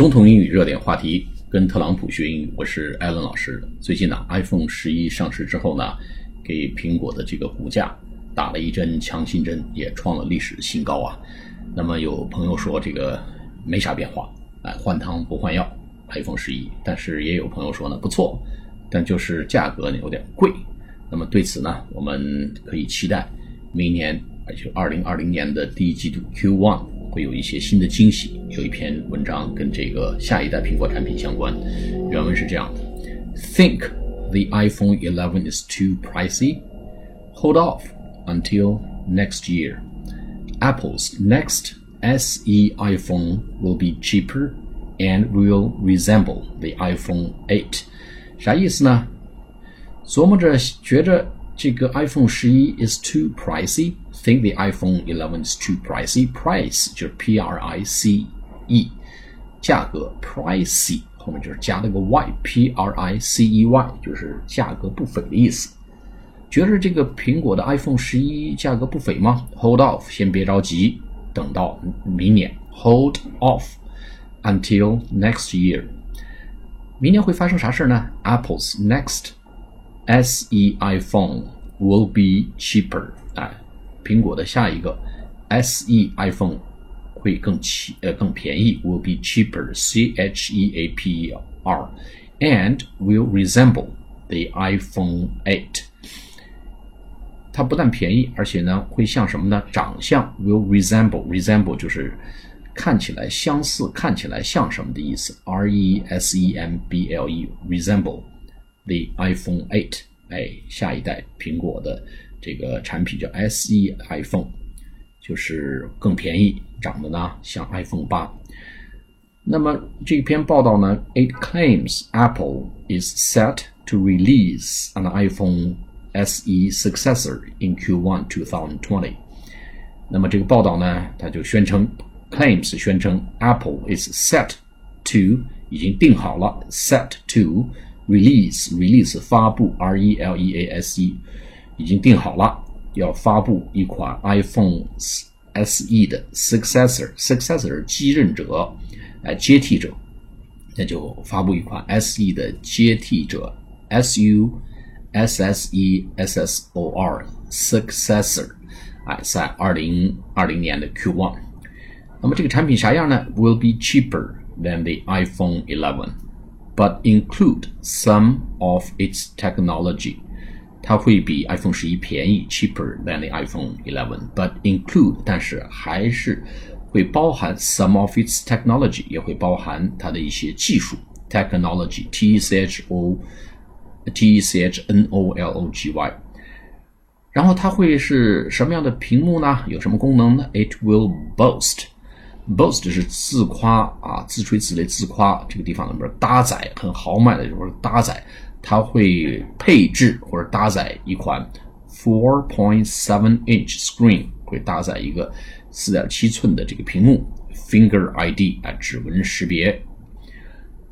总统英语热点话题，跟特朗普学英语，我是艾伦老师。最近呢，iPhone 十一上市之后呢，给苹果的这个股价打了一针强心针，也创了历史新高啊。那么有朋友说这个没啥变化，哎，换汤不换药，iPhone 十一。但是也有朋友说呢，不错，但就是价格呢有点贵。那么对此呢，我们可以期待明年，而且二零二零年的第一季度 Q1 会有一些新的惊喜。有一篇文章跟这个下一代苹果产品相关，原文是这样的：Think the iPhone 11 is too pricey? Hold off until next year. Apple's next SE iPhone will be cheaper and will resemble the iPhone 8。啥意思呢？琢磨着觉着这个 iPhone 十一 is too pricey。 Think the iPhone 11 is too pricey. Price 就是 P R I C E，价格 pricey 后面就是加了个 y，P R I C E Y 就是价格不菲的意思。觉得这个苹果的 iPhone 十一价格不菲吗？Hold off，先别着急，等到明年。Hold off until next year。明年会发生啥事呢？Apple's next SE iPhone will be cheaper。哎， 苹果的下一个 SE iPhone 会更起呃更便宜，will be cheaper，C H E A P E R，and will resemble the iPhone 8。它不但便宜，而且呢会像什么呢？长相 will resemble，resemble 就是看起来相似，看起来像什么的意思？R E S E M B L E，resemble the iPhone 8。哎，下一代苹果的 这个产品叫 SE iPhone，就是更便宜，长得呢像 iPhone 八。那么这篇报道呢，it claims Apple is set to release an iPhone SE successor in Q1 2020。那么这个报道呢，它就宣称 claims 宣称 Apple is set to 已经定好了 set to release release 发布 R E L E A S E 已经定好了要发布一款 iPhone SE 的 successor successor 继任者哎接替者，那就发布一款 SE 的接替者 S U。S S E S S O R successor，哎，在二零二零年的 Q one，那么这个产品啥样呢？Will be cheaper than the iPhone 11, but include some of its technology。 它会比 iPhone 十一便宜，cheaper than the iPhone 11, but include，但是还是会包含 some of its technology，也会包含它的一些技术 technology，T E C H O。T E C H N O L O G Y，然后它会是什么样的屏幕呢？有什么功能呢？It will boast，boast 是自夸啊，自吹自擂，自夸这个地方里面搭载很豪迈的，就是搭载，它会配置或者搭载一款 four point seven inch screen，会搭载一个四点七寸的这个屏幕，Finger ID 啊，指纹识别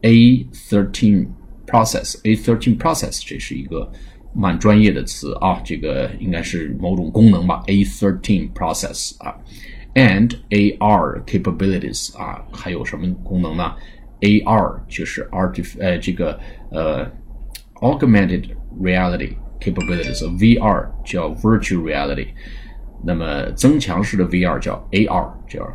，A thirteen。Process A13 Process，这是一个蛮专业的词啊，这个应该是某种功能吧。A13 Process 啊，and AR capabilities 啊，还有什么功能呢？AR 就是 artif 呃这个呃 augmented reality capabilities，VR 叫 virtual reality，那么增强式的 VR 叫 AR，叫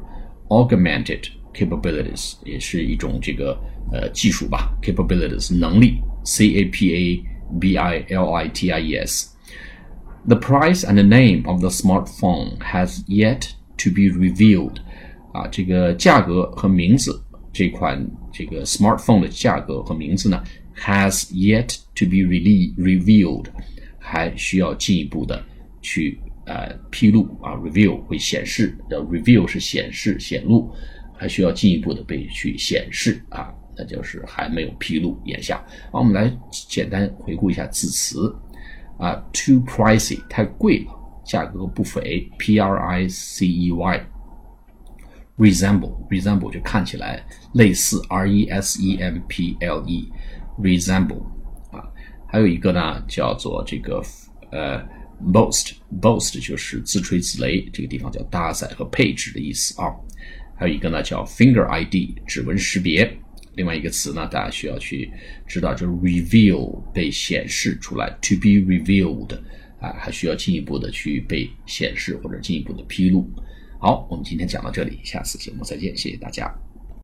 augmented capabilities，也是一种这个。呃，技术吧，capabilities 能力，C A P A B I L I T I E S。The price and the name of the smartphone has yet to be revealed。啊，这个价格和名字，这款 这个 smartphone 的价格和名字呢，has yet to be really revealed，还需要进一步的去呃披露啊，reveal 会显示的，reveal 是显示显露，还需要进一步的被去显示啊。那就是还没有披露。眼下，好，我们来简单回顾一下字词啊，too pricey 太贵了，价格不菲，p r i c e y resemble resemble 就看起来类似 resemple resemble 啊还有一个呢叫做这个呃 boast boast 就是自吹自擂这个地方叫搭载和配置的意思啊。还有一个呢叫 finger id 指纹识别。另外一个词呢大家需要去知道就是 reveal 被显示出来 to be revealed 啊还需要进一步的去被显示或者进一步的披露。好我们今天讲到这里下次节目再见谢谢大家。